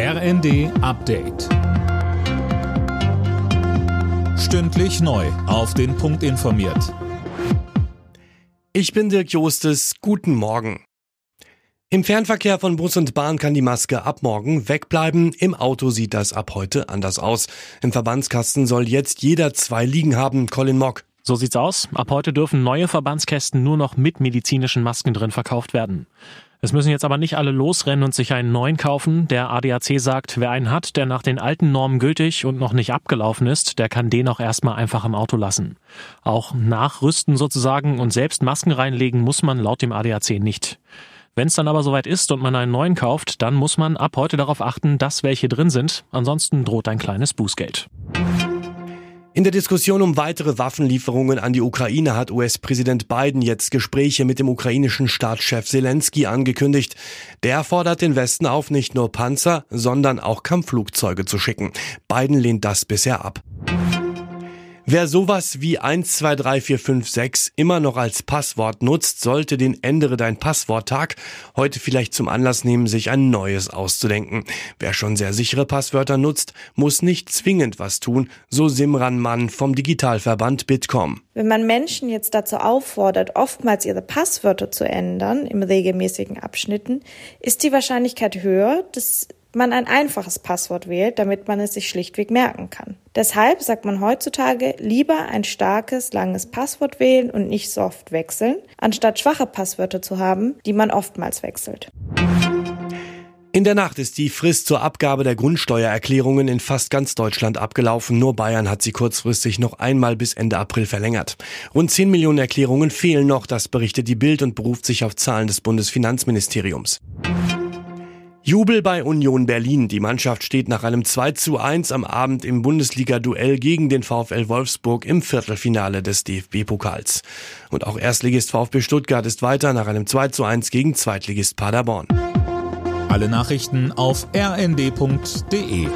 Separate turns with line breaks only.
RND Update. Stündlich neu. Auf den Punkt informiert.
Ich bin Dirk Jostes. Guten Morgen. Im Fernverkehr von Bus und Bahn kann die Maske ab morgen wegbleiben. Im Auto sieht das ab heute anders aus. Im Verbandskasten soll jetzt jeder zwei liegen haben. Colin Mock.
So sieht's aus. Ab heute dürfen neue Verbandskästen nur noch mit medizinischen Masken drin verkauft werden. Es müssen jetzt aber nicht alle losrennen und sich einen neuen kaufen. Der ADAC sagt, wer einen hat, der nach den alten Normen gültig und noch nicht abgelaufen ist, der kann den auch erstmal einfach im Auto lassen. Auch nachrüsten sozusagen und selbst Masken reinlegen muss man laut dem ADAC nicht. Wenn es dann aber soweit ist und man einen neuen kauft, dann muss man ab heute darauf achten, dass welche drin sind. Ansonsten droht ein kleines Bußgeld.
In der Diskussion um weitere Waffenlieferungen an die Ukraine hat US-Präsident Biden jetzt Gespräche mit dem ukrainischen Staatschef Zelensky angekündigt. Der fordert den Westen auf, nicht nur Panzer, sondern auch Kampfflugzeuge zu schicken. Biden lehnt das bisher ab. Wer sowas wie 123456 immer noch als Passwort nutzt, sollte den Ändere dein Passworttag heute vielleicht zum Anlass nehmen, sich ein neues auszudenken. Wer schon sehr sichere Passwörter nutzt, muss nicht zwingend was tun, so Simran Mann vom Digitalverband Bitkom.
Wenn man Menschen jetzt dazu auffordert, oftmals ihre Passwörter zu ändern im regelmäßigen Abschnitten, ist die Wahrscheinlichkeit höher, dass man ein einfaches Passwort wählt, damit man es sich schlichtweg merken kann. Deshalb sagt man heutzutage lieber ein starkes, langes Passwort wählen und nicht so oft wechseln, anstatt schwache Passwörter zu haben, die man oftmals wechselt.
In der Nacht ist die Frist zur Abgabe der Grundsteuererklärungen in fast ganz Deutschland abgelaufen. Nur Bayern hat sie kurzfristig noch einmal bis Ende April verlängert. Rund 10 Millionen Erklärungen fehlen noch, das berichtet die Bild und beruft sich auf Zahlen des Bundesfinanzministeriums. Jubel bei Union Berlin. Die Mannschaft steht nach einem 2 zu 1 am Abend im Bundesliga-Duell gegen den VfL Wolfsburg im Viertelfinale des DFB-Pokals. Und auch Erstligist VfB Stuttgart ist weiter nach einem 2 zu 1 gegen Zweitligist Paderborn.
Alle Nachrichten auf rnd.de